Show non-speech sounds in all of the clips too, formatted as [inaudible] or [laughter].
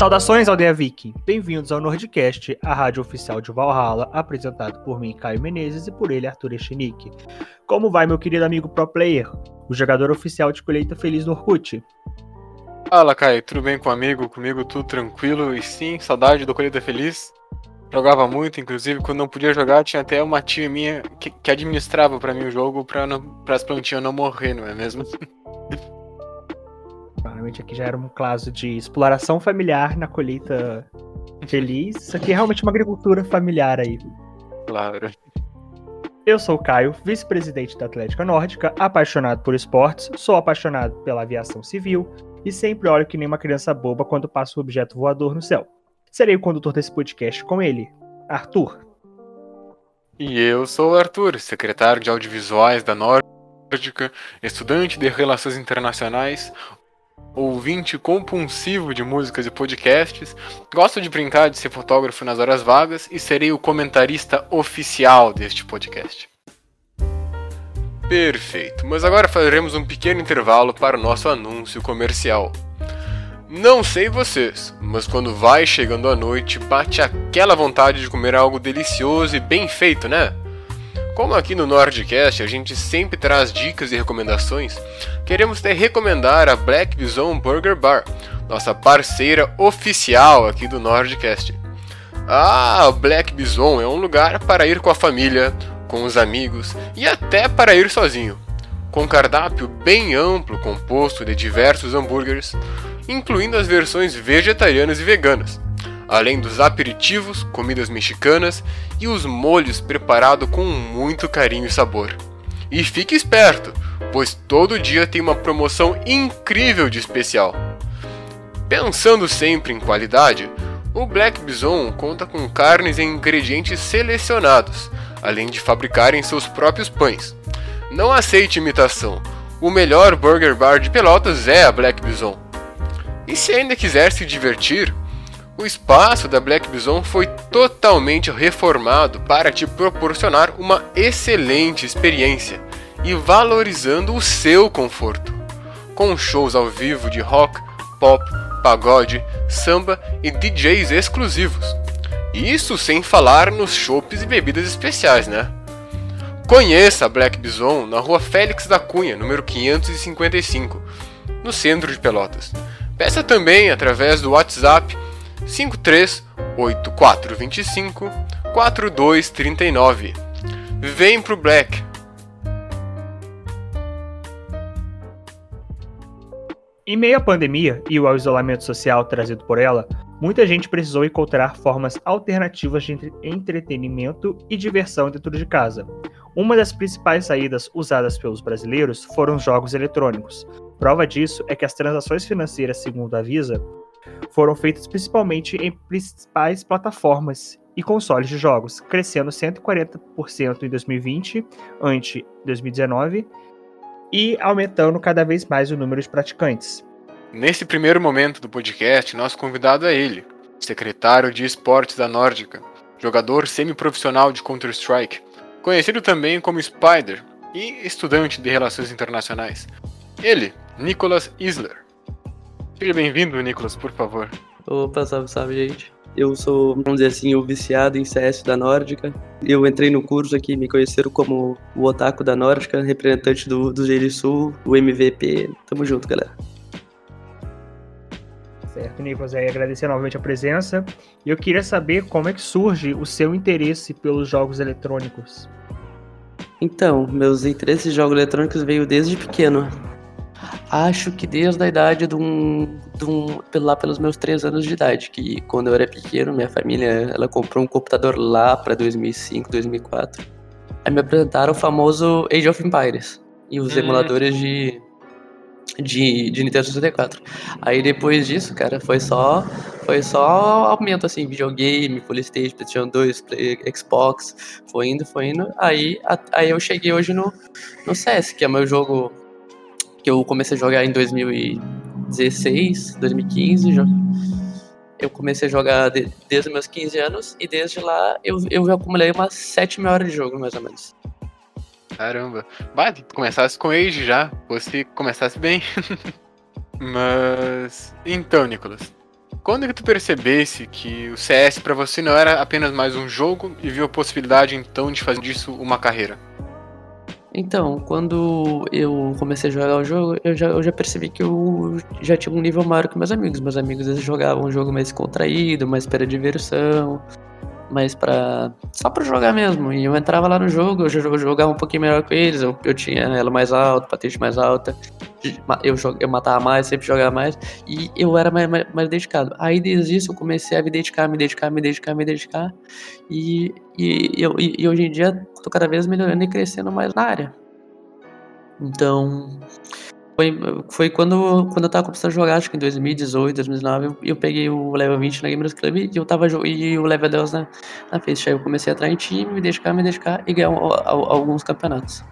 Saudações, Aldeia Viking! Bem-vindos ao Nordcast, a rádio oficial de Valhalla, apresentado por mim, Caio Menezes, e por ele, Arthur Echenique. Como vai, meu querido amigo Pro Player, o jogador oficial de colheita feliz no Orkut? Fala, Caio, tudo bem com o amigo? Comigo tudo tranquilo e sim, saudade do Colheita Feliz. Jogava muito, inclusive, quando não podia jogar, tinha até uma tia minha que, que administrava para mim o jogo para as plantinhas não morrer, não é mesmo? [laughs] Provavelmente aqui já era um caso de exploração familiar na colheita feliz. Isso aqui é realmente uma agricultura familiar aí. Claro. Eu sou o Caio, vice-presidente da Atlética Nórdica, apaixonado por esportes, sou apaixonado pela aviação civil e sempre olho que nem uma criança boba quando passa um objeto voador no céu. Serei o condutor desse podcast com ele, Arthur. E eu sou o Arthur, secretário de audiovisuais da Nórdica, estudante de relações internacionais, ouvinte compulsivo de músicas e podcasts, gosto de brincar de ser fotógrafo nas horas vagas e serei o comentarista oficial deste podcast. Perfeito, mas agora faremos um pequeno intervalo para o nosso anúncio comercial. Não sei vocês, mas quando vai chegando a noite, bate aquela vontade de comer algo delicioso e bem feito, né? Como aqui no Nordcast a gente sempre traz dicas e recomendações, queremos te recomendar a Black Bison Burger Bar, nossa parceira oficial aqui do Nordcast. Ah, Black Bison é um lugar para ir com a família, com os amigos e até para ir sozinho. Com cardápio bem amplo composto de diversos hambúrgueres, incluindo as versões vegetarianas e veganas além dos aperitivos, comidas mexicanas e os molhos preparados com muito carinho e sabor. E fique esperto, pois todo dia tem uma promoção incrível de especial. Pensando sempre em qualidade, o Black Bison conta com carnes e ingredientes selecionados, além de fabricarem seus próprios pães. Não aceite imitação. O melhor burger bar de Pelotas é a Black Bison. E se ainda quiser se divertir, o espaço da Black Bison foi totalmente reformado para te proporcionar uma excelente experiência e valorizando o seu conforto, com shows ao vivo de rock, pop, pagode, samba e DJs exclusivos. Isso sem falar nos chopes e bebidas especiais, né? Conheça a Black Bison na rua Félix da Cunha, número 555, no centro de Pelotas. Peça também através do WhatsApp 538425 4239. Vem pro Black. Em meio à pandemia e ao isolamento social trazido por ela, muita gente precisou encontrar formas alternativas de entretenimento e diversão dentro de casa. Uma das principais saídas usadas pelos brasileiros foram os jogos eletrônicos. Prova disso é que as transações financeiras, segundo a Visa, foram feitas principalmente em principais plataformas e consoles de jogos, crescendo 140% em 2020 ante 2019 e aumentando cada vez mais o número de praticantes. Nesse primeiro momento do podcast, nosso convidado é ele, secretário de esportes da Nórdica, jogador semiprofissional de Counter-Strike, conhecido também como Spider e estudante de relações internacionais. Ele, Nicholas Isler. Seja bem-vindo, Nicolas, por favor. Opa, salve, salve, gente. Eu sou, vamos dizer assim, o viciado em CS da Nórdica. Eu entrei no curso aqui, me conheceram como o Otaku da Nórdica, representante do, do GL Sul, o MVP. Tamo junto, galera. Certo, Nicolas, aí agradecer novamente a presença. E eu queria saber como é que surge o seu interesse pelos jogos eletrônicos. Então, meus interesses em jogos eletrônicos veio desde pequeno acho que desde a idade de um, de um, lá pelos meus três anos de idade, que quando eu era pequeno, minha família, ela comprou um computador lá para 2005, 2004. Aí me apresentaram o famoso Age of Empires e os hum. emuladores de de, de Nintendo 64. Aí depois disso, cara, foi só foi só aumento assim, videogame, Playstation, PlayStation 2, Play, Xbox, foi indo, foi indo. Aí, a, aí eu cheguei hoje no, no CS, que é meu jogo que eu comecei a jogar em 2016, 2015, já. Eu comecei a jogar de, desde meus 15 anos e desde lá eu, eu acumulei umas 7 mil horas de jogo, mais ou menos. Caramba. Vai, começasse com Age já, fosse começasse bem. [laughs] Mas. Então, Nicolas. Quando que tu percebesse que o CS para você não era apenas mais um jogo e viu a possibilidade então de fazer disso uma carreira? Então, quando eu comecei a jogar o jogo, eu já, eu já percebi que eu já tinha um nível maior que meus amigos. Meus amigos eles jogavam um jogo mais contraído, mais para diversão mas para só para jogar mesmo. E eu entrava lá no jogo, eu jogava um pouquinho melhor com eles, eu, eu tinha ela mais alta, patente mais alta, eu, eu matava mais, sempre jogava mais, e eu era mais, mais, mais, dedicado. Aí desde isso eu comecei a me dedicar, me dedicar, me dedicar, me dedicar, e, e, eu, e, e hoje em dia tô cada vez melhorando e crescendo mais na área. Então, foi, foi quando, quando eu tava começando a jogar, acho que em 2018, 2019, eu, peguei o level 20 na Gamers Club e eu tava e o level 10 na, na. Aí eu comecei a entrar em time, me dedicar, me dedicar e ganhar alguns campeonatos.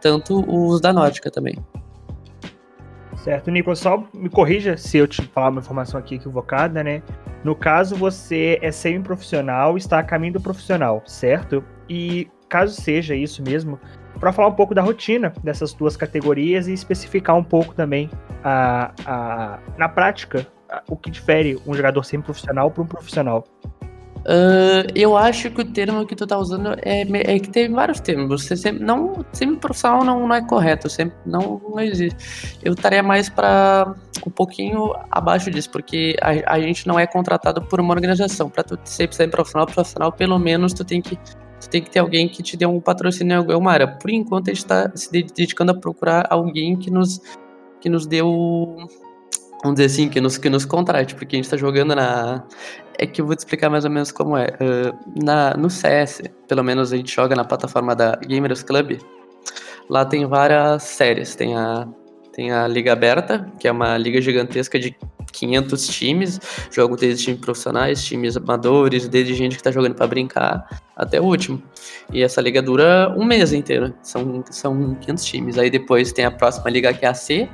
Tanto os da Nótica também. Certo, Nico, só me corrija se eu te falar uma informação aqui equivocada, né? No caso, você é semi-profissional, está a caminho do profissional, certo? E caso seja isso mesmo, para falar um pouco da rotina dessas duas categorias e especificar um pouco também a, a, na prática o que difere um jogador semi-profissional para um profissional. Uh, eu acho que o termo que tu tá usando é, é que tem vários termos. Você sempre, não, semi-profissional não, não é correto, sempre não, não existe. Eu estaria mais para um pouquinho abaixo disso, porque a, a gente não é contratado por uma organização. Para tu ser semi-profissional, profissional, pelo menos tu tem que tu tem que ter alguém que te dê um patrocínio em alguma área. Por enquanto, a gente está se dedicando a procurar alguém que nos, que nos dê o. Vamos dizer assim, que nos, que nos contrate, porque a gente está jogando na. É que eu vou te explicar mais ou menos como é. Uh, na, no CS, pelo menos a gente joga na plataforma da Gamers Club. Lá tem várias séries. Tem a, tem a Liga Aberta, que é uma liga gigantesca de 500 times, jogam desde times profissionais, times amadores, desde gente que tá jogando para brincar até o último. E essa liga dura um mês inteiro, são, são 500 times. Aí depois tem a próxima liga que é a C,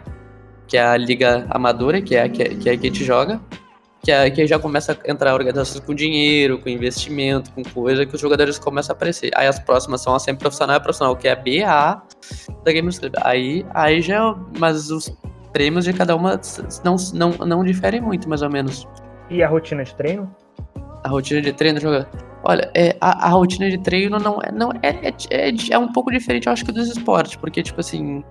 que é a liga amadora, que é a que, que, é a que a gente joga, que, é, que já começa a entrar organizações com dinheiro, com investimento, com coisa que os jogadores começam a aparecer. Aí as próximas são a semi-profissional e a profissional, que é a B, a A da Gamers Club. Aí, aí já. É mas os prêmios de cada uma não, não, não diferem muito, mais ou menos. E a rotina de treino? A rotina de treino. Olha, é, a, a, rotina de treino não, é, não é, é, é, é, um pouco diferente, eu acho que dos esportes, porque, tipo assim.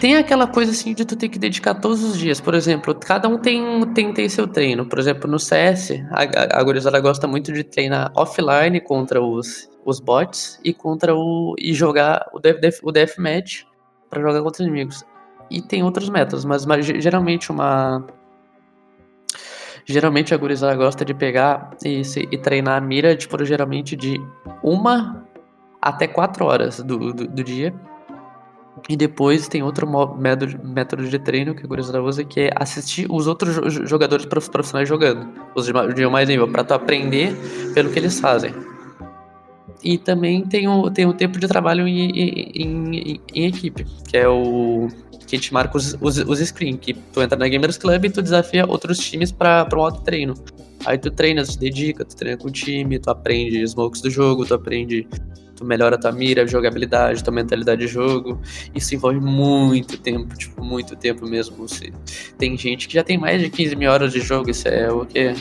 Tem aquela coisa assim de tu ter que dedicar todos os dias. Por exemplo, cada um tem, tem, tem seu treino. Por exemplo, no CS, a, a gurizada gosta muito de treinar offline contra os, os bots e contra o. e jogar o, def, o deathmatch para jogar contra os inimigos e tem outros métodos, mas, mas geralmente uma. Geralmente a gurizada gosta de pegar e, se, e treinar a mira, tipo, geralmente de uma até quatro horas do, do, do dia. E depois tem outro método, método de treino que a gurizada usa, que é assistir os outros jogadores profissionais jogando, os de mais nível, para tu aprender pelo que eles fazem. E também tem o, tem o tempo de trabalho em, em, em, em equipe, que é o que gente marca os, os, os screens, que tu entra na Gamers Club e tu desafia outros times para um auto treino. Aí tu treina, tu se dedica, tu treina com o time, tu aprende smokes do jogo, tu aprende tu melhora tua mira, jogabilidade, tua mentalidade de jogo. Isso envolve muito tempo, tipo, muito tempo mesmo. Você... Tem gente que já tem mais de 15 mil horas de jogo, isso é o quê?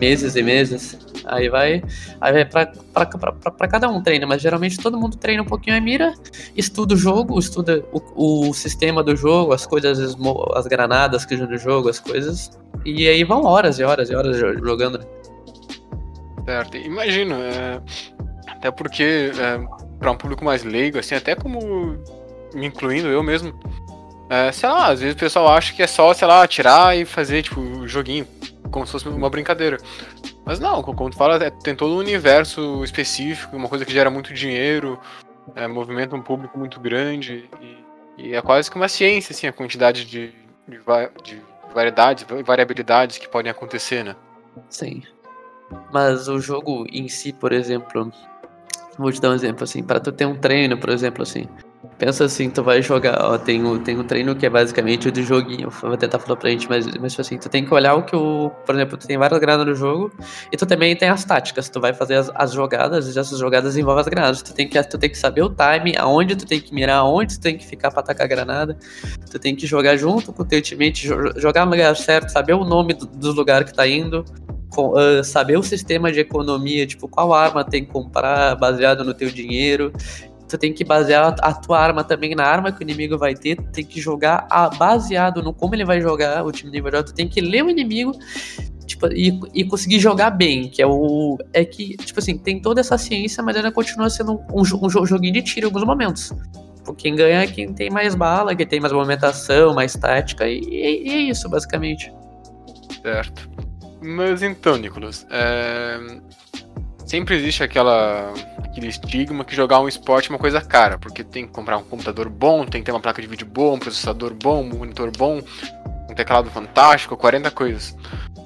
Meses e meses. Aí vai, aí vai pra, pra, pra, pra, cada um treina, mas geralmente todo mundo treina um pouquinho a mira, estuda o jogo, estuda o, o sistema do jogo, as coisas, as granadas que no jogo, as coisas. E aí vão horas e horas e horas jogando. Certo, imagino. É até porque, é, para um público mais leigo, assim, até como me incluindo eu mesmo, é, sei lá, às vezes o pessoal acha que é só, sei lá, tirar e fazer, tipo, um joguinho, como se fosse uma brincadeira. Mas não, como tu fala, é, tem todo um universo específico, uma coisa que gera muito dinheiro, é, movimenta um público muito grande. E E é quase que uma ciência, assim, a quantidade de, de, de variedades, variabilidades que podem acontecer, né? Sim. Mas o jogo em si, por exemplo, vou te dar um exemplo assim, para tu ter um treino, por exemplo, assim, Pensa assim, tu vai jogar, ó, tem um, tem um treino que é basicamente o do joguinho, vou tentar falar pra gente, mas, mas tipo assim, tu tem que olhar o que o, por exemplo, tu tem várias granadas no jogo, e tu também tem as táticas, tu vai fazer as, as jogadas, e essas jogadas envolvem as granadas, tu tem, que, tu tem que saber o time, aonde tu tem que mirar, aonde tu tem que ficar pra atacar a granada, tu tem que jogar junto com o teu teammate, jogar no lugar certo, saber o nome do, dos lugares que tá indo, saber o sistema de economia, tipo, qual arma tem que comprar baseado no teu dinheiro tu tem que basear a tua arma também na arma que o inimigo vai ter, tu tem que jogar a, baseado no como ele vai jogar, o time inimigo vai tu tem que ler o inimigo tipo, e, e conseguir jogar bem, que é o. É que, tipo assim, tem toda essa ciência, mas ainda continua sendo um, um, um joguinho de tiro em alguns momentos. Tipo, quem ganha é quem tem mais bala, quem tem mais movimentação, mais tática, e, e é isso, basicamente. Certo. Mas então, Nicolas, é... sempre existe aquela aquele estigma que jogar um esporte é uma coisa cara, porque tem que comprar um computador bom, tem que ter uma placa de vídeo boa, um processador bom, um monitor bom, um teclado fantástico, 40 coisas.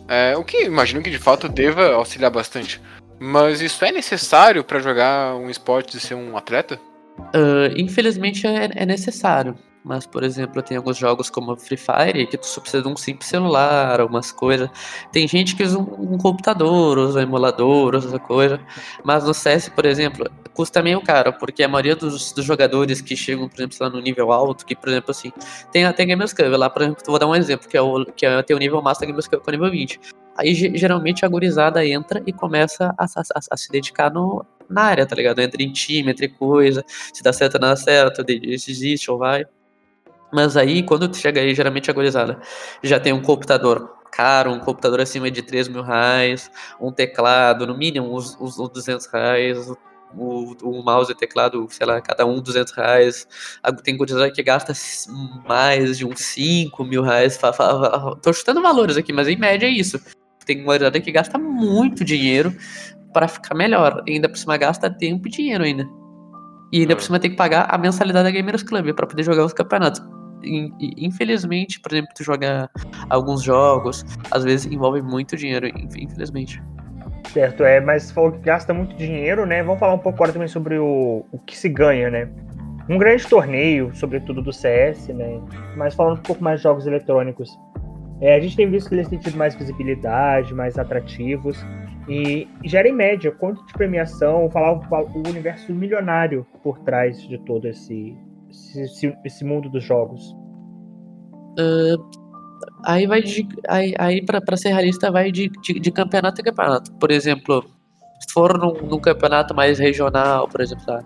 É, o que imagino que de fato deva auxiliar bastante. Mas isso é necessário para jogar um esporte e ser um atleta? Uh, infelizmente é, é necessário. Mas, por exemplo, tem alguns jogos como Free Fire que tu só precisa de um simples celular, algumas coisas. Tem gente que usa um, um computador, usa um emulador, usa coisa. Mas no CS, por exemplo, custa meio caro, porque a maioria dos, dos jogadores que chegam, por exemplo, lá no nível alto, que, por exemplo, assim, tem até Gamers Club, lá, por exemplo, vou dar um exemplo, que é o, que é, tem o nível Master Gamers Club, que é nível 20. Aí, geralmente, a gurizada entra e começa a, a, a se dedicar no, na área, tá ligado? Entra em time, entre coisa, se dá certo, não dá certo, desiste ou vai. Mas aí, quando tu chega aí, geralmente agorizada, já tem um computador caro, um computador acima de 3 mil reais, um teclado, no mínimo uns, uns 200 reais, o, o mouse e teclado, sei lá, cada um 200 reais. Tem gurizada que gasta mais de uns 5 mil reais. Tô chutando valores aqui, mas em média é isso. Tem gurizada que gasta muito dinheiro para ficar melhor. E ainda por cima gasta tempo e dinheiro ainda. E ainda por cima tem que pagar a mensalidade da Gamers Club para poder jogar os campeonatos infelizmente, por exemplo, tu joga alguns jogos, às vezes envolve muito dinheiro, infelizmente. Certo, é, mas falou que gasta muito dinheiro, né? Vamos falar um pouco agora também sobre o, o que se ganha, né? Um grande torneio, sobretudo do CS, né? Mas falando um pouco mais de jogos eletrônicos. É, a gente tem visto que eles têm tido mais visibilidade, mais atrativos. E gera em média quanto de premiação, falar o, o universo milionário por trás de todo esse, esse, esse mundo dos jogos? Uh, aí vai de. Aí, aí pra ser realista, vai de, de, de, campeonato em campeonato. Por exemplo, se for num, num campeonato mais regional, por exemplo, tá?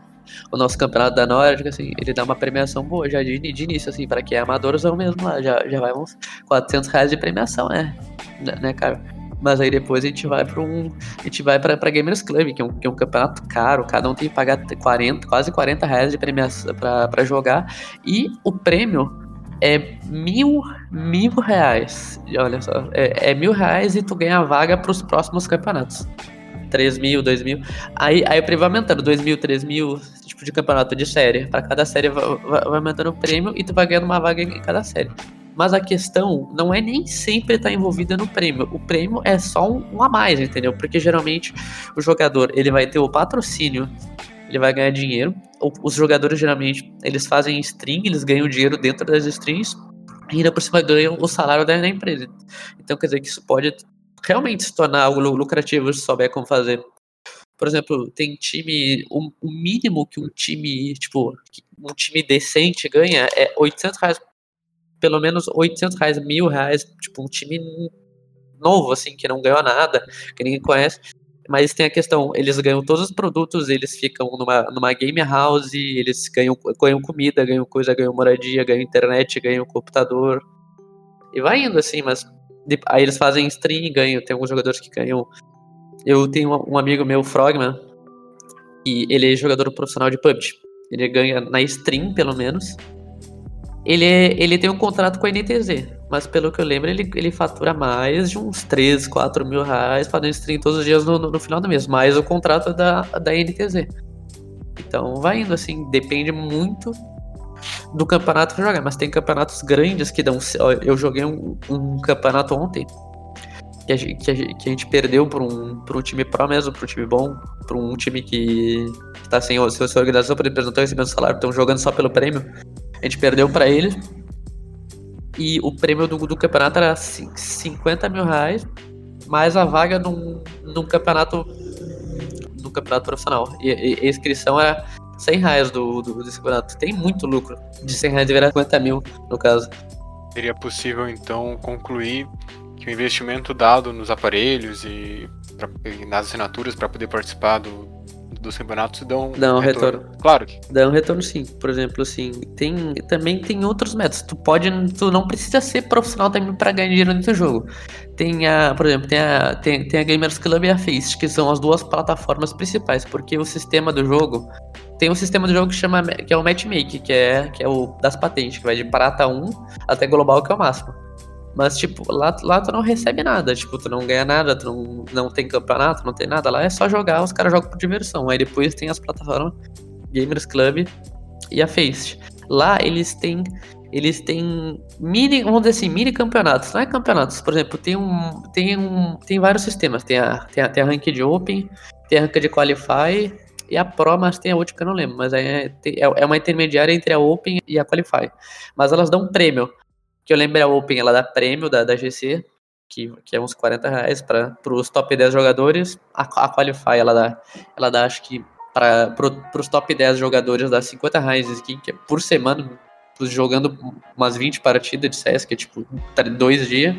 o nosso campeonato da Nórdica, assim, ele dá uma premiação boa já de, de início, assim, para quem é amadorzão mesmo lá, já, já vai uns 400 reais de premiação, né, né, né cara? Mas aí depois a gente vai para um. A gente vai para Gamers Club, que é, um, que é um campeonato caro, cada um tem que pagar 40, quase 40 reais de premiação para jogar. E o prêmio é mil, mil reais. Olha só, é, é mil reais e tu ganha a vaga para os próximos campeonatos. 3 mil, 2 mil. Aí, aí o prêmio vai aumentando, 2 mil, 3 mil, tipo de campeonato de série. Para cada série vai, vai, aumentando o prêmio e tu vai ganhando uma vaga em cada série. Mas a questão não é nem sempre estar tá envolvida no prêmio. O prêmio é só um, um, a mais, entendeu? Porque geralmente o jogador ele vai ter o patrocínio, ele vai ganhar dinheiro. Os jogadores geralmente eles fazem stream, eles ganham dinheiro dentro das streams e ainda por cima ganham o salário da, empresa. Então quer dizer que isso pode realmente se tornar algo lucrativo se souber como fazer. Por exemplo, tem time, o mínimo que um time, tipo, um time decente ganha é 800 reais pelo menos 800 reais, mil reais, tipo, um time novo, assim, que não ganhou nada, que ninguém conhece. Mas tem a questão, eles ganham todos os produtos, eles ficam numa, numa game house, eles ganham, ganham comida, ganham coisa, ganham moradia, ganham internet, ganham computador. E vai indo assim, mas aí eles fazem stream, ganham, tem alguns jogadores que ganham. Eu tenho um amigo meu, Frogman, e ele é jogador profissional de PUBG. Ele ganha na stream, pelo menos. Ele, é, ele tem um contrato com a NTZ, mas pelo que eu lembro, ele, ele fatura mais de uns 3, 4 mil reais fazendo stream todos os dias no, no, no final do mês, mais o contrato da, da NTZ. Então vai indo assim, depende muito do campeonato pra jogar, mas tem campeonatos grandes que dão. Eu joguei um, um campeonato ontem que a, gente, que a, que a gente perdeu para um, um time pró mesmo, para um time bom, para um time que está sem, sem organização, por exemplo, não estão recebendo salário, estão jogando só pelo prêmio. A gente perdeu para eles. E o prêmio do, do campeonato era 50 mil reais, mais a vaga num, num campeonato num campeonato profissional. E, e a inscrição era 100 reais do, do, desse campeonato. Tem muito lucro. De 100 reais deveria 50 mil, no caso. Seria possível, então, concluir que o investimento dado nos aparelhos e, pra, nas assinaturas para poder participar do, dos campeonatos dão, dão um retorno. retorno. Claro que. Dá um retorno sim. Por exemplo, assim, tem também tem outros métodos. Tu pode, tu não precisa ser profissional também para ganhar dinheiro no teu jogo. Tem a, por exemplo, tem a, tem, tem a Gamers Club e a Face, que são as duas plataformas principais, porque o sistema do jogo tem um sistema do jogo que chama que é o matchmaking, que é que é o das patentes, que vai de prata 1 até global, que é o máximo. Mas, tipo, lá, lá tu não recebe nada, tipo, tu não ganha nada, tu não, não tem campeonato, não tem nada. Lá é só jogar, os caras jogam por diversão. Aí depois tem as plataformas Gamers Club e a Face. Lá eles têm. Eles têm mini, vamos dizer assim, mini campeonatos. Não é campeonatos, por exemplo, tem um. Tem um. Tem vários sistemas. Tem a, tem a, tem a Ranked Open, tem a Ranked Qualify e a Pro, mas tem a última que eu não lembro. Mas é, é, é uma intermediária entre a Open e a Qualify. Mas elas dão um prêmio que eu lembro a Open, ela dá prêmio da, da GC, que, que é uns 40 reais para os top 10 jogadores. A, a Qualify, ela dá, ela dá acho que para pro, os top 10 jogadores dá 50 reais skin, que é por semana, jogando umas 20 partidas de CS, que é tipo dois dias.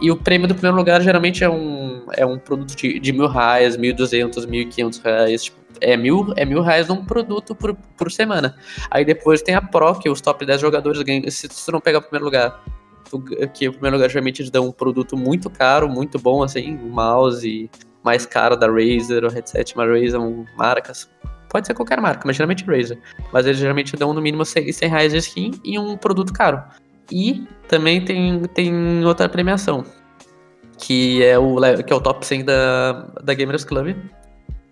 E o prêmio do primeiro lugar geralmente é um, é um produto de, de mil reais, mil duzentos, mil quinhentos reais. Tipo, é mil, é mil reais num produto por, por semana. Aí depois tem a Pro, que os top 10 jogadores ganham. Se tu não pegar o primeiro lugar, tu, que o primeiro lugar geralmente eles dão um produto muito caro, muito bom, assim, um mouse mais caro da Razer, o headset uma Razer, marcas. Pode ser qualquer marca, mas geralmente Razer. Mas eles geralmente dão no mínimo 100 reais de skin e um produto caro. E também tem, tem outra premiação, que é o, que é o top 100 da, da Gamers Club,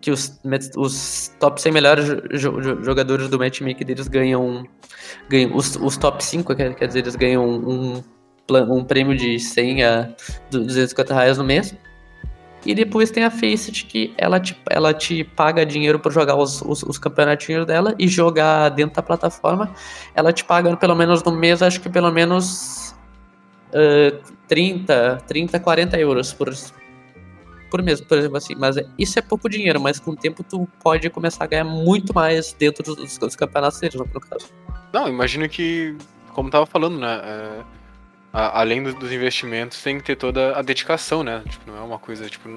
que os, os top 100 melhores jogadores do matchmaking deles ganham, ganham os, os top 5, quer, quer dizer, eles ganham um, um prêmio de 100 a 250 reais no mês. E depois tem a Faceit, que ela te, ela te paga dinheiro por jogar os, os, os, campeonatinhos dela e jogar dentro da plataforma. Ela te paga pelo menos no mês, acho que pelo menos uh, 30, 30, 40 euros por, por mês, por exemplo assim. Mas isso é pouco dinheiro, mas com o tempo tu pode começar a ganhar muito mais dentro dos, dos campeonatos deles, no caso. Não, imagino que, como tava falando, né? É, a, além do, dos investimentos, tem que ter toda a dedicação, né? Tipo, não é uma coisa, tipo,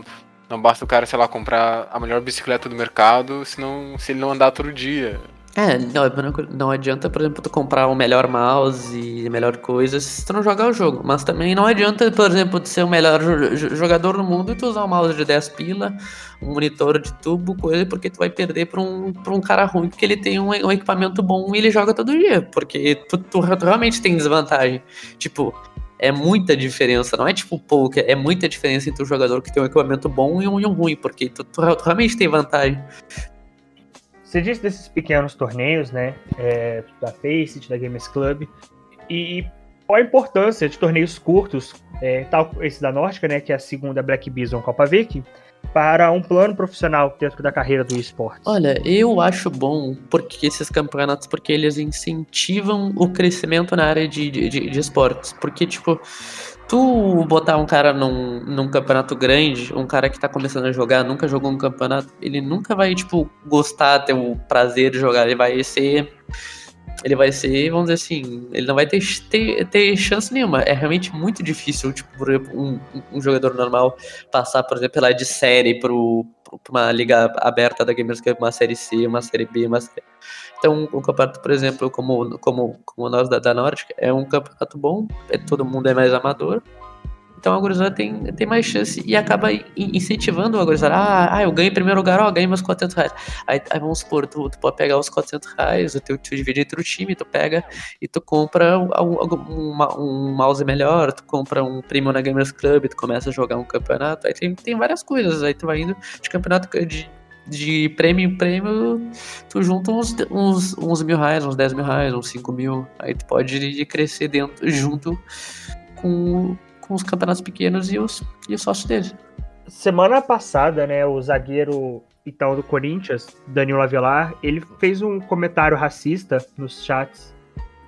não basta o cara, sei lá, comprar a melhor bicicleta do mercado senão, se ele não andar todo dia. É, não, não adianta, por exemplo, tu comprar o melhor mouse e melhor coisa se tu não jogar o jogo. Mas também não adianta, por exemplo, tu ser o melhor jogador do mundo e tu usar um mouse de 10 pila, um monitor de tubo, coisa, porque tu vai perder pra um, pra um cara ruim, porque ele tem um, um equipamento bom e ele joga todo dia. Porque tu, tu, tu realmente tem desvantagem. Tipo, é muita diferença, não é tipo pouco, é muita diferença entre um jogador que tem um equipamento bom e um, e um ruim, porque tu, tu, tu realmente tem vantagem. Você disse desses pequenos torneios, né? É, da Faceit, da Games Club. E qual a importância de torneios curtos, é, tal esse da Nórdica, né? Que é a segunda Black Bison Copa Vic, para um plano profissional dentro da carreira do esporte? Olha, eu acho bom porque esses campeonatos, porque eles incentivam o crescimento na área de, de, de esportes. Porque, tipo, tu botar um cara num, num campeonato grande, um cara que tá começando a jogar, nunca jogou um campeonato, ele nunca vai, tipo, gostar, ter o prazer de jogar, ele vai ser. Ele vai ser, vamos dizer assim, ele não vai ter, ter, ter chance nenhuma. É realmente muito difícil, tipo, por exemplo, um, um jogador normal passar, por exemplo, lá de série pro, pra uma liga aberta da Gamers Cup, uma série C, uma série B, uma série então, o campeonato, por exemplo, como, como, como nós da, da Norte, é um campeonato bom, é, todo mundo é mais amador. Então a gurizada tem, tem mais chance e acaba incentivando a gurizada. Ah, ah, eu ganho em primeiro lugar, ó, ganhei meus 400 reais. Aí, aí vamos supor, tu, tu pode pegar os 400 reais, tu, tu divide entre o time, tu pega e tu compra um, um, um, mouse melhor, tu compra um prêmio na Gamers Club, tu começa a jogar um campeonato. Aí tem, tem várias coisas, aí tu vai indo de campeonato de de prêmio em prêmio, tu junta uns, uns, uns mil reais, uns 10 mil reais, uns 5 mil. Aí tu pode crescer dentro, junto com, com os campeonatos pequenos e os, e os sócios deles. Semana passada, né, o zagueiro então do Corinthians, Danilo Avelar, ele fez um comentário racista nos chats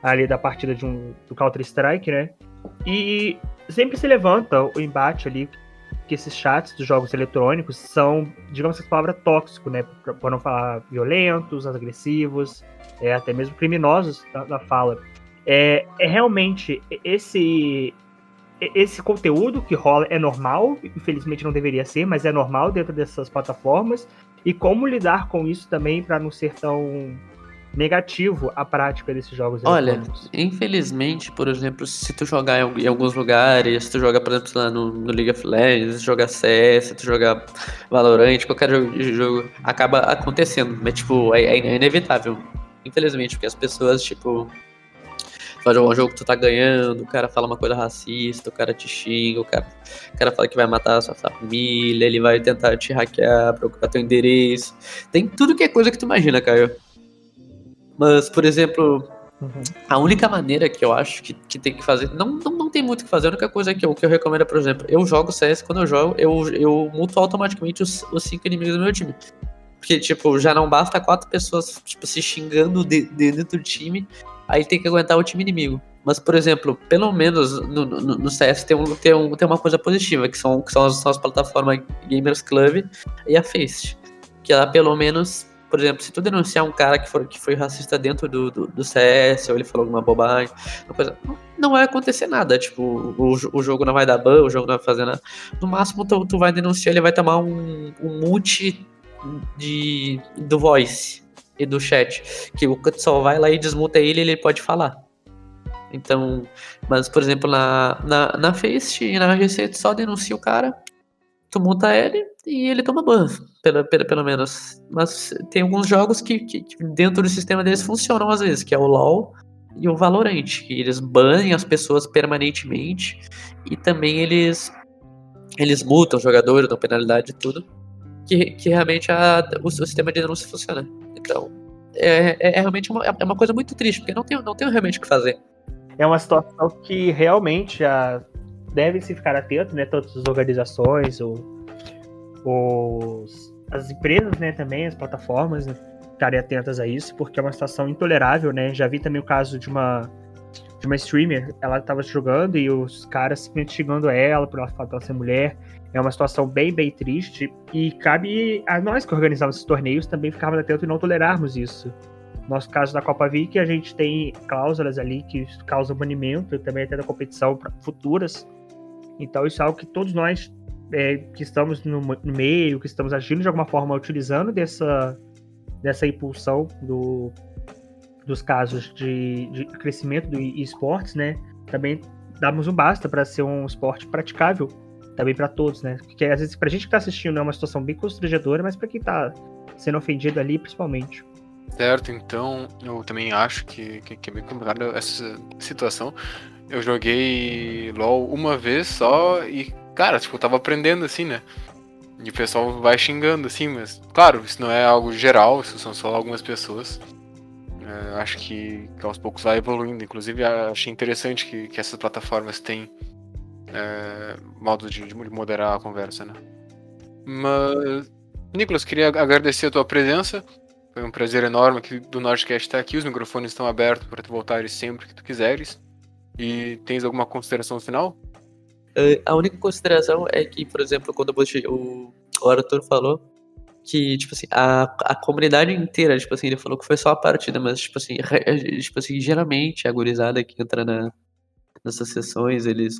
ali da partida de um, do Counter-Strike, né? E sempre se levanta o embate ali que esses chats dos jogos eletrônicos são, digamos que a palavra tóxico, né? Para não falar violentos, agressivos, é, até mesmo criminosos na, na fala. É, é realmente esse esse conteúdo que rola é normal, infelizmente não deveria ser, mas é normal dentro dessas plataformas. E como lidar com isso também para não ser tão negativo a prática desses jogos Olha, infelizmente, por exemplo, se tu jogar em, alguns lugares, se tu jogar, por exemplo, lá no, no, League of Legends, se jogar CS, se tu jogar Valorant, qualquer jogo, jogo acaba acontecendo, mas tipo, é, é inevitável. Infelizmente, porque as pessoas, tipo, vai jogar um jogo que tu tá ganhando, o cara fala uma coisa racista, o cara te xinga, o cara, o cara fala que vai matar a sua família, ele vai tentar te hackear, procurar teu endereço. Tem tudo que é coisa que tu imagina, Caio. Mas, por exemplo, uhum. a única maneira que eu acho que, que tem que fazer. Não, não, não tem muito o que fazer, a única coisa que eu, que eu recomendo é, por exemplo, eu jogo CS, quando eu jogo, eu, eu muto automaticamente os, os cinco inimigos do meu time. Porque, tipo, já não basta quatro pessoas, tipo, se xingando de, de dentro do time aí tem que aguentar o time inimigo. Mas, por exemplo, pelo menos no, no, no CS tem, um, tem, um, tem uma coisa positiva, que são, que são, as, são as plataformas Gamers Club e a Faceit. Que ela pelo menos, por exemplo, se tu denunciar um cara que, for, que foi racista dentro do, do, do CS, ou ele falou alguma bobagem, coisa, não vai acontecer nada. Tipo, o, o jogo não vai dar ban, o jogo não vai fazer nada. No máximo, tu, tu vai denunciar, ele vai tomar um, um multi de, do voice e do chat, que o só vai lá e desmuta ele ele pode falar. Então, mas por exemplo, na, na, na Face e na Receita só denuncia o cara, tu multa ele e ele toma ban, pelo, pelo, pelo menos. Mas tem alguns jogos que, que, que, dentro do sistema deles funcionam às vezes, que é o LoL e o Valorant, que eles banem as pessoas permanentemente e também eles eles multam o jogador, dão penalidade e tudo. Que, que realmente a, o, o sistema de denúncia funciona. Então, é, é, é realmente uma, é uma coisa muito triste, porque não tem, não tem realmente o que fazer. É uma situação que realmente a, deve se ficar atento, né? Todas as organizações, o, os, as empresas, né, também, as plataformas, né, ficarem atentas a isso, porque é uma situação intolerável, né? Já vi também o caso de uma de uma streamer, ela estava jogando e os caras simplesmente xingando ela por ela, ela ser mulher. É uma situação bem, bem triste. E cabe a nós que organizamos esses torneios também ficarmos atentos e não tolerarmos isso. No nosso caso da Copa Vic, a gente tem cláusulas ali que causam banimento, também até da competição futuras. Então isso é algo que todos nós é, que estamos no, meio, que estamos agindo de alguma forma, utilizando dessa, dessa impulsão do, dos casos de, de crescimento do esportes, né? Também damos um basta para ser um esporte praticável também para todos, né? Porque às vezes pra gente que tá assistindo é uma situação bem constrangedora, mas para quem tá sendo ofendido ali, principalmente. Certo, então eu também acho que, que, que é bem complicado essa situação. Eu joguei LOL uma vez só e, cara, tipo, eu tava aprendendo assim, né? E o pessoal vai xingando assim, mas, claro, isso não é algo geral, isso são só algumas pessoas. É, acho que, que, aos poucos vai evoluindo. Inclusive, achei interessante que, que essas plataformas têm é, modo de, de, moderar a conversa, né? Mas, Nicolas, queria agradecer a tua presença. Foi um prazer enorme que do Nordcast estar aqui. Os microfones estão abertos para tu voltares sempre que tu quiseres. E tens alguma consideração final? Uh, a única consideração é que, por exemplo, quando o, o Arthur falou que, tipo assim, a, a comunidade inteira, tipo assim, ele falou que foi só a partida, mas, tipo assim, tipo assim geralmente a gurizada que entra na, nessas sessões, eles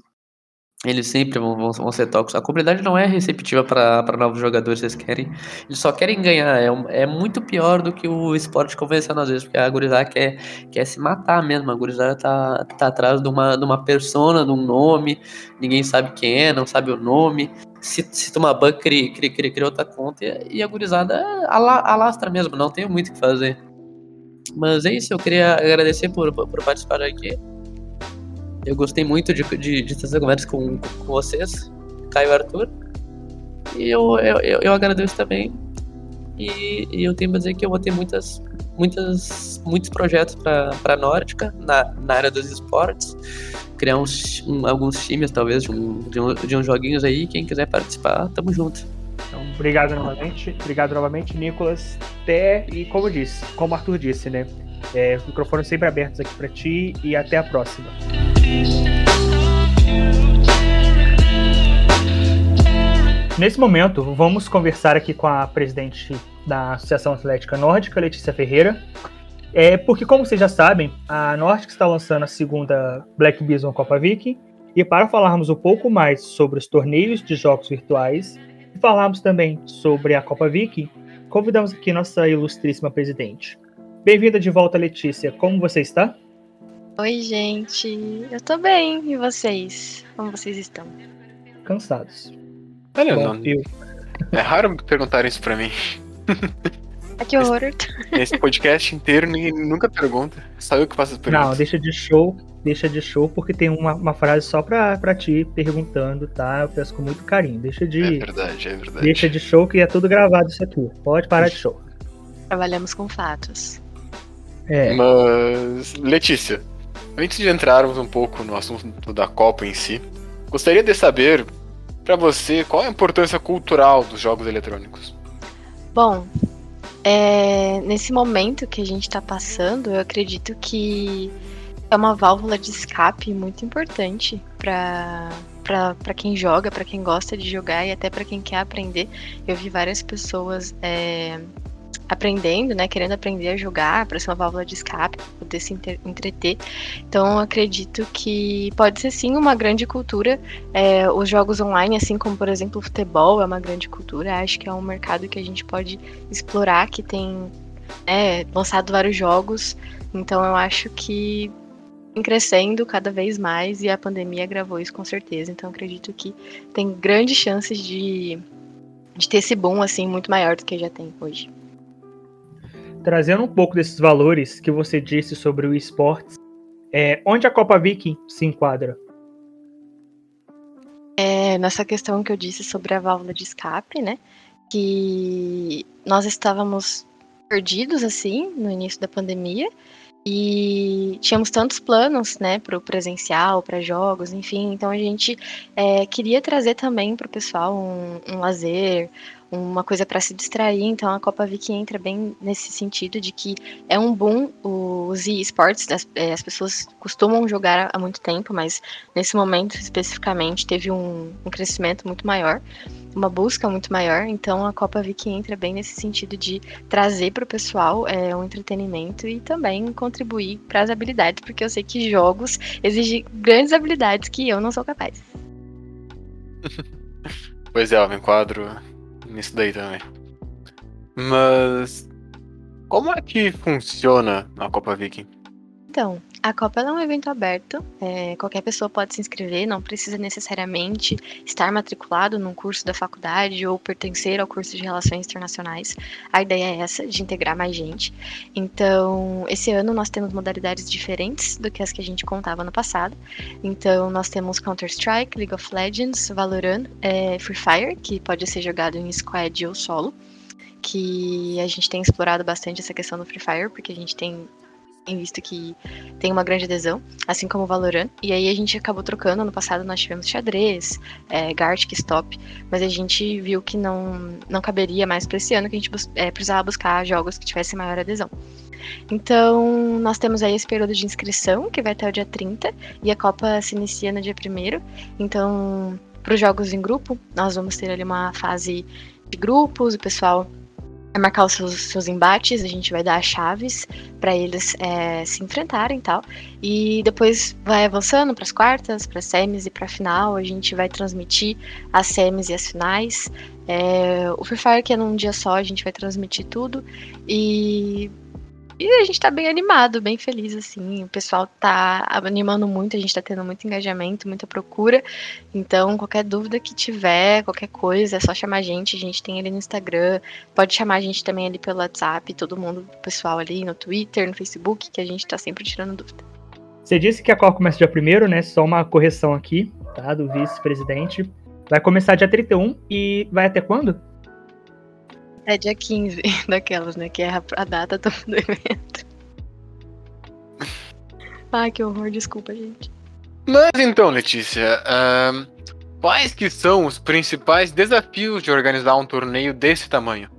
eles sempre vão, vão, vão ser tóxicos. A comunidade não é receptiva para novos jogadores, eles querem. Eles só querem ganhar. É, é muito pior do que o esporte convencional, às vezes, porque a gurizada quer, quer se matar mesmo. A gurizada tá, tá atrás de uma, de uma persona, de um nome, ninguém sabe quem é, não sabe o nome. Se, se toma ban, cria, outra conta e, a gurizada alastra mesmo, não tem muito o que fazer. Mas é isso, eu queria agradecer por, por participar aqui. Eu gostei muito de, de, de ter conversa com, com vocês, Caio e Arthur. E eu, eu, eu, agradeço também E, e eu tenho pra dizer que eu vou ter muitas, muitas, muitos projetos para a Nórdica na, na área dos esportes. Criar uns, um, alguns times, talvez, de, um, de, um, de uns joguinhos aí. Quem quiser participar, tamo junto. Então, obrigado novamente. Obrigado novamente, Nicolas. Até, e como disse, como o Arthur disse, né? É, os microfones sempre abertos aqui para ti e até a próxima. Nesse momento, vamos conversar aqui com a presidente da Associação Atlética Nórdica, Letícia Ferreira. É porque, como vocês já sabem, a Nórdica está lançando a segunda Black Bison Copa Viking. E para falarmos um pouco mais sobre os torneios de jogos virtuais e falarmos também sobre a Copa Viking, convidamos aqui nossa ilustríssima presidente. Bem-vinda de volta, Letícia. Como você está? Oi, gente. Eu tô bem. E vocês? Como vocês estão? Cansados. Olha, Bom, não. É raro perguntarem isso pra mim. [laughs] Ah, que horror. Esse, podcast inteiro ninguém nunca pergunta. Só eu que faço as perguntas. Não, deixa de show. Deixa de show, porque tem uma, uma frase só pra, pra ti perguntando, tá? Eu peço com muito carinho. Deixa de. É verdade, é verdade. Deixa de show que é tudo gravado isso aqui. Pode parar de show. Trabalhamos com fatos. É. Mas, Letícia, antes de entrarmos um pouco no assunto da Copa em si, gostaria de saber para você, qual a importância cultural dos jogos eletrônicos? Bom, é, nesse momento que a gente está passando, eu acredito que é uma válvula de escape muito importante para para quem joga, para quem gosta de jogar e até para quem quer aprender. Eu vi várias pessoas é, aprendendo, né, querendo aprender a jogar, para ser uma válvula de escape, poder se entreter. Então, acredito que pode ser sim uma grande cultura. É, os jogos online, assim como por exemplo o futebol, é uma grande cultura. Acho que é um mercado que a gente pode explorar, que tem é, lançado vários jogos. Então, eu acho que crescendo cada vez mais e a pandemia agravou isso com certeza. Então, acredito que tem grandes chances de de ter esse boom assim muito maior do que já tem hoje trazendo um pouco desses valores que você disse sobre o esportes, é, onde a Copa Viking se enquadra? É, nessa questão que eu disse sobre a válvula de escape, né? Que nós estávamos perdidos assim no início da pandemia e tínhamos tantos planos, né, para o presencial, para jogos, enfim. Então a gente é, queria trazer também para o pessoal um, um lazer, uma coisa para se distrair, então a Copa Viking entra bem nesse sentido de que é um boom os esportes, as, é, as pessoas costumam jogar há muito tempo, mas nesse momento especificamente teve um, um crescimento muito maior, uma busca muito maior, então a Copa Viking entra bem nesse sentido de trazer para o pessoal é, um entretenimento e também contribuir para as habilidades, porque eu sei que jogos exigem grandes habilidades que eu não sou capaz. [laughs] Pois é, eu me enquadro nisso daí também. Mas como é que funciona a Copa Viking? Então, a Copa é um evento aberto, é, qualquer pessoa pode se inscrever, não precisa necessariamente estar matriculado num curso da faculdade ou pertencer ao curso de Relações Internacionais. A ideia é essa, de integrar mais gente. Então, esse ano nós temos modalidades diferentes do que as que a gente contava no passado. Então, nós temos Counter-Strike, League of Legends, Valorant, é, Free Fire, que pode ser jogado em squad ou solo que a gente tem explorado bastante essa questão do Free Fire, porque a gente tem tem visto que tem uma grande adesão, assim como o Valorant. E aí a gente acabou trocando. No passado nós tivemos xadrez, é, Gartic, Stop, mas a gente viu que não, não caberia mais para esse ano, que a gente é, precisava buscar jogos que tivessem maior adesão. Então, nós temos aí esse período de inscrição, que vai até o dia 30, e a Copa se inicia no dia 1 Então, para os jogos em grupo, nós vamos ter ali uma fase de grupos, o pessoal marcar os seus, seus embates, a gente vai dar chaves para eles é, se enfrentarem e tal. E depois vai avançando para as quartas, para semis e para final. A gente vai transmitir as semis e as finais. É, o Free Fire, que é num dia só, a gente vai transmitir tudo. E e a gente tá bem animado, bem feliz, assim. O pessoal tá animando muito, a gente tá tendo muito engajamento, muita procura. Então, qualquer dúvida que tiver, qualquer coisa, é só chamar a gente. A gente tem ele no Instagram, pode chamar a gente também ali pelo WhatsApp, todo mundo, o pessoal ali no Twitter, no Facebook, que a gente tá sempre tirando dúvida. Você disse que a Copa começa dia 1 né? Só uma correção aqui, tá? Do vice-presidente. Vai começar dia 31 e vai até quando? É dia 15 [laughs] daquelas, né? Que é a, data do, [laughs] do evento. Ai, que horror, desculpa, gente. Mas então, Letícia, ahn, quais que são os principais desafios de organizar um torneio desse tamanho?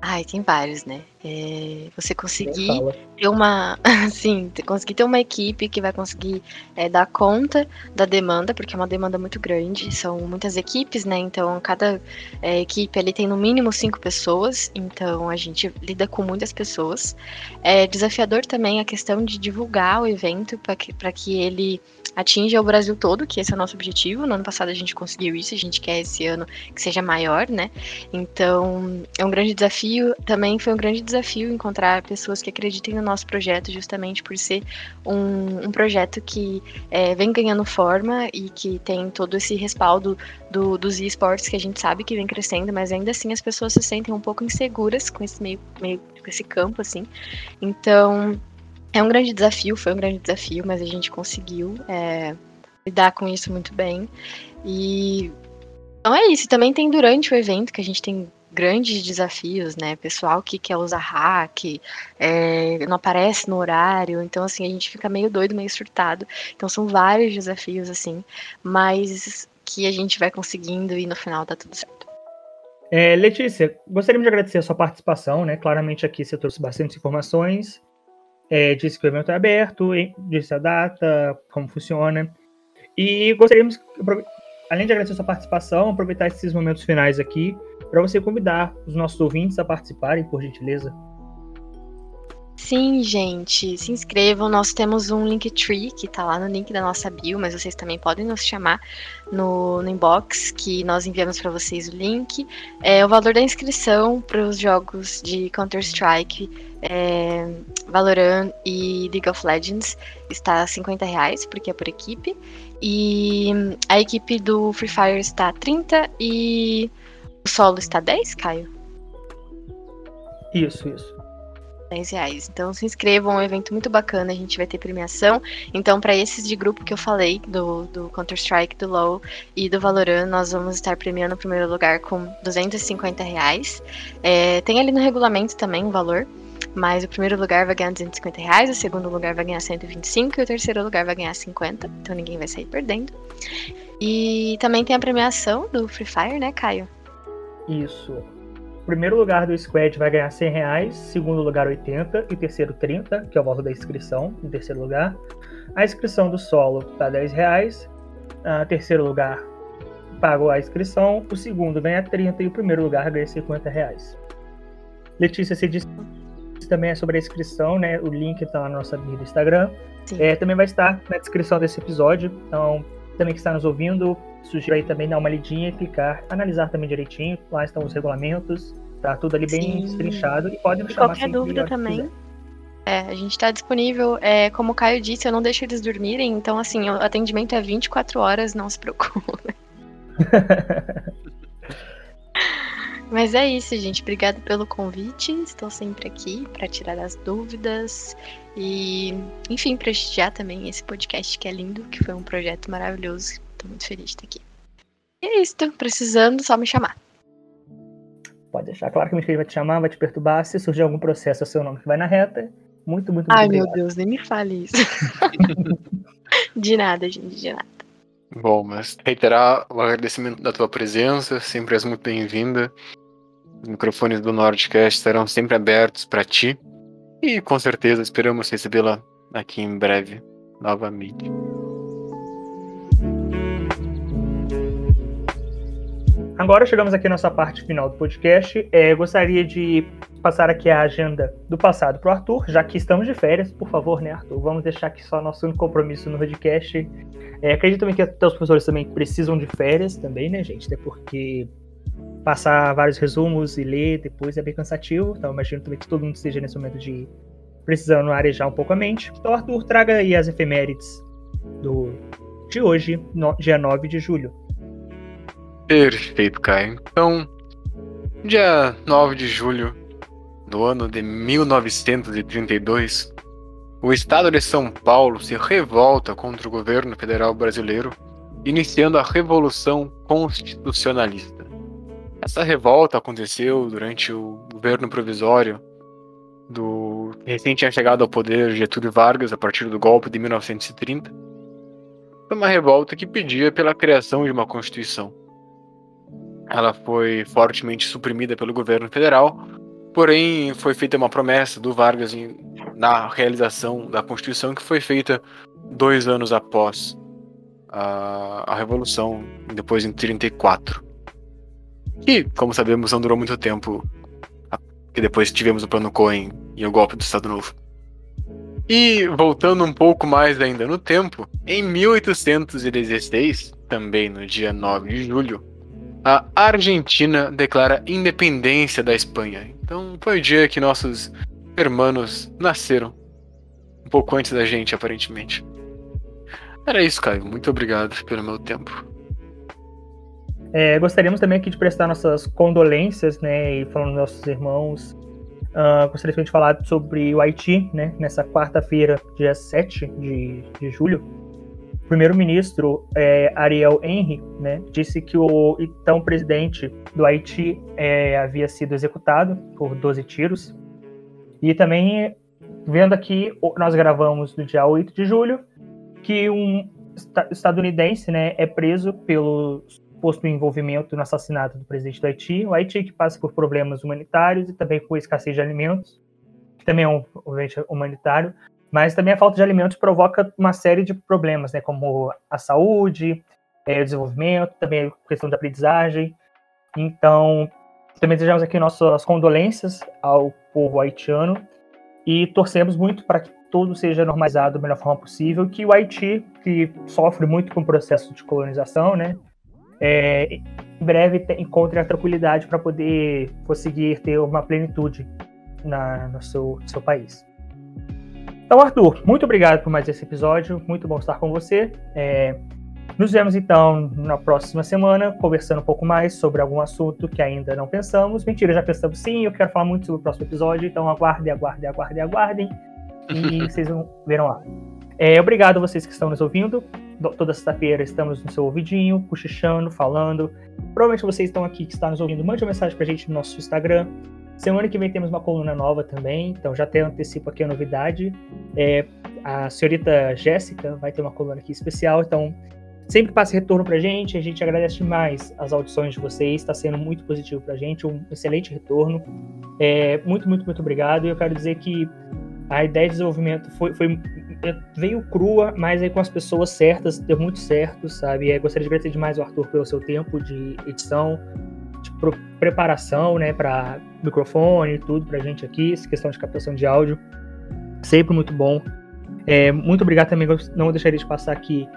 Ai, tem vários, né? É, você conseguir ter uma. [laughs] Ter- conseguir ter uma equipe que vai conseguir é, dar conta da demanda, porque é uma demanda muito grande, são muitas equipes, né? Então, cada é, equipe ali tem no mínimo cinco pessoas, então a gente lida com muitas pessoas. É desafiador também a questão de divulgar o evento para que, pra que ele atinja o Brasil todo, que esse é o nosso objetivo. No ano passado a gente conseguiu isso, a gente quer esse ano que seja maior, né? Então, é um grande desafio. Também foi um grande desafio encontrar pessoas que acreditem no nosso projeto, justamente por ser um, um projeto que é, vem ganhando forma e que tem todo esse respaldo do- dos esportes que a gente sabe que vem crescendo, mas ainda assim as pessoas se sentem um pouco inseguras com esse meio, meio com esse campo, assim. Então, é um grande desafio, foi um grande desafio, mas a gente conseguiu é, lidar com isso muito bem. E então é isso. Também tem durante o evento que a gente tem grandes desafios, né? Pessoal que quer usar hack, é, não aparece no horário, então assim, a gente fica meio doido, meio surtado. Então são vários desafios, assim, mas que a gente vai conseguindo e no final tá tudo certo. É, Letícia, gostaríamos de agradecer a sua participação, né? Claramente aqui você trouxe bastante informações, é, disse que o evento é aberto, disse a data, como funciona. E gostaríamos, além de agradecer a sua participação, aproveitar esses momentos finais aqui para você convidar os nossos ouvintes a participarem, por gentileza. Sim, gente, se inscrevam. Nós temos um Linktree que tá lá no link da nossa bio, mas vocês também podem nos chamar no, no inbox que nós enviamos para vocês o link. É, o valor da inscrição para os jogos de Counter-Strike, é, Valorant e League of Legends está a 50 reais, porque é por equipe. E a equipe do Free Fire está a 30 e o solo está a 10, Caio? Isso, isso. 10 reais. Então se inscrevam, é um evento muito bacana, a gente vai ter premiação. Então, para esses de grupo que eu falei, do, do Counter-Strike, do LoL e do Valorant, nós vamos estar premiando o primeiro lugar com 250 reais. É, tem ali no regulamento também o valor. Mas o primeiro lugar vai ganhar 250 reais, o segundo lugar vai ganhar 125 e o terceiro lugar vai ganhar 50. Então ninguém vai sair perdendo. E também tem a premiação do Free Fire, né, Caio? Isso. Primeiro lugar do squad vai ganhar 100 reais, segundo lugar 80 e terceiro 30, que é o valor da inscrição, em terceiro lugar. A inscrição do solo tá 10 reais, a terceiro lugar paga a inscrição, o segundo ganha 30 e o primeiro lugar ganha 50 reais. Letícia, você disse também é sobre a inscrição, né? O link tá lá na nossa bio do Instagram. É, também vai estar na descrição desse episódio, então também que está nos ouvindo, sugiro aí também dar uma lidinha e clicar, analisar também direitinho. Lá estão os regulamentos, tá tudo ali bem Sim. destrinchado e podem nos E chamar qualquer sempre dúvida também. É, a gente tá disponível. É, como o Caio disse, eu não deixo eles dormirem, então assim, o atendimento é 24 horas, não se preocupe. [laughs] Mas é isso, gente. Obrigada pelo convite. Estou sempre aqui para tirar as dúvidas e, enfim, prestigiar também esse podcast que é lindo, que foi um projeto maravilhoso. Estou muito feliz de estar aqui. E é isso. Precisando, só me chamar. Pode deixar. Claro que o Michele vai te chamar, vai te perturbar. Se surgir algum processo, é seu nome que vai na reta. Muito, muito, muito Ai, obrigado. meu Deus, nem me fale isso. [laughs] de nada, gente, de nada. Bom, mas reiterar o agradecimento da tua presença, sempre és muito bem-vinda. Os microfones do Nordcast estarão sempre abertos para ti e com certeza esperamos recebê-la aqui em breve novamente. Agora chegamos aqui à nossa parte final do podcast. É, gostaria de passar aqui a agenda do passado para o Arthur, já que estamos de férias, por favor, né, Arthur? Vamos deixar aqui só nosso único compromisso no podcast. É, acredito também que até os professores também precisam de férias também, né, gente? Até porque passar vários resumos e ler depois é bem cansativo. Então imagino também que todo mundo esteja nesse momento de precisando arejar um pouco a mente. Então, Arthur, traga aí as efemérides do, de hoje, no, dia 9 de julho. Perfeito, Caio. Então, dia 9 de julho do ano de 1932, o estado de São Paulo se revolta contra o governo federal brasileiro, iniciando a Revolução Constitucionalista. Essa revolta aconteceu durante o governo provisório do que recém tinha chegado ao poder Getúlio Vargas a partir do golpe de 1930. Foi uma revolta que pedia pela criação de uma constituição. Ela foi fortemente suprimida pelo governo federal, porém foi feita uma promessa do Vargas em, na realização da constituição que foi feita dois anos após a, a revolução, depois em 34. Que, como sabemos, não durou muito tempo que depois tivemos o plano Cohen e o golpe do Estado Novo. E voltando um pouco mais ainda no tempo, em 1816, também no dia 9 de julho, a Argentina declara independência da Espanha. Então foi o dia que nossos hermanos nasceram. Um pouco antes da gente, aparentemente. Era isso, Caio. Muito obrigado pelo meu tempo. É, gostaríamos também aqui de prestar nossas condolências, né, e falando dos nossos irmãos. Uh, gostaria de falar sobre o Haiti, né, nessa quarta-feira, dia 7 de, de julho. Primeiro-ministro é, Ariel Henry né, disse que o então presidente do Haiti é, havia sido executado por 12 tiros. E também, vendo aqui, nós gravamos no dia 8 de julho, que um estadunidense né, é preso pelo posto envolvimento no assassinato do presidente do Haiti. O Haiti que passa por problemas humanitários e também por escassez de alimentos, que também é um evento humanitário, mas também a falta de alimentos provoca uma série de problemas, né, como a saúde, é, o desenvolvimento, também a questão da aprendizagem. Então, também desejamos aqui nossas condolências ao povo haitiano e torcemos muito para que tudo seja normalizado da melhor forma possível, que o Haiti, que sofre muito com o processo de colonização, né, é, em breve encontre a tranquilidade para poder conseguir ter uma plenitude na, no seu, seu país. Então, Arthur, muito obrigado por mais esse episódio, muito bom estar com você. É, nos vemos então na próxima semana, conversando um pouco mais sobre algum assunto que ainda não pensamos. Mentira, já pensamos sim, eu quero falar muito sobre o próximo episódio, então aguardem, aguardem, aguardem, aguardem, e [laughs] vocês verão lá. É, obrigado a vocês que estão nos ouvindo. Toda sexta-feira estamos no seu ouvidinho, cochichando, falando. Provavelmente vocês estão aqui que estão nos ouvindo. Mande uma mensagem pra gente no nosso Instagram. Semana que vem temos uma coluna nova também, então já até antecipo aqui a novidade. É, a senhorita Jéssica vai ter uma coluna aqui especial, então sempre passe retorno pra gente. A gente agradece demais as audições de vocês, está sendo muito positivo pra gente, um excelente retorno. É, muito, muito, muito obrigado. E eu quero dizer que a ideia de desenvolvimento foi, foi veio crua, mas aí com as pessoas certas, deu muito certo, sabe? É, gostaria de agradecer demais o Arthur pelo seu tempo de edição, preparação, né, para microfone e tudo pra gente aqui, essa questão de captação de áudio. Sempre muito bom. É, muito obrigado também, não deixaria de passar aqui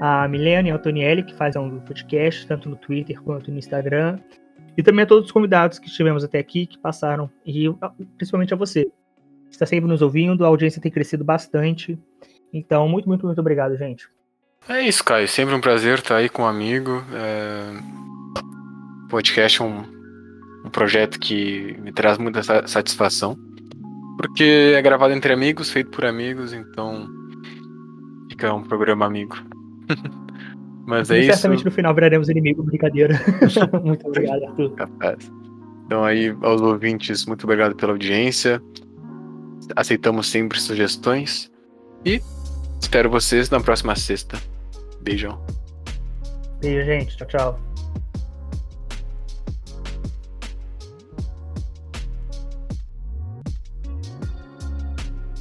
a Milena e a Antonielli, que fazem um podcast, tanto no Twitter quanto no Instagram. E também a todos os convidados que tivemos até aqui, que passaram, e principalmente a você, está sempre nos ouvindo, a audiência tem crescido bastante. Então, muito, muito, muito obrigado, gente. É isso, Caio. Sempre um prazer estar aí com um amigo. É... Podcast é um, um projeto que me traz muita satisfação. Porque é gravado entre amigos, feito por amigos, então fica um programa amigo. [laughs] Mas é e isso. Certamente no final viraremos inimigo, brincadeira. [laughs] muito obrigado, Arthur. Capaz. Então aí, aos ouvintes, muito obrigado pela audiência. Aceitamos sempre sugestões. E espero vocês na próxima sexta. Beijão. Beijo, gente. Tchau, tchau.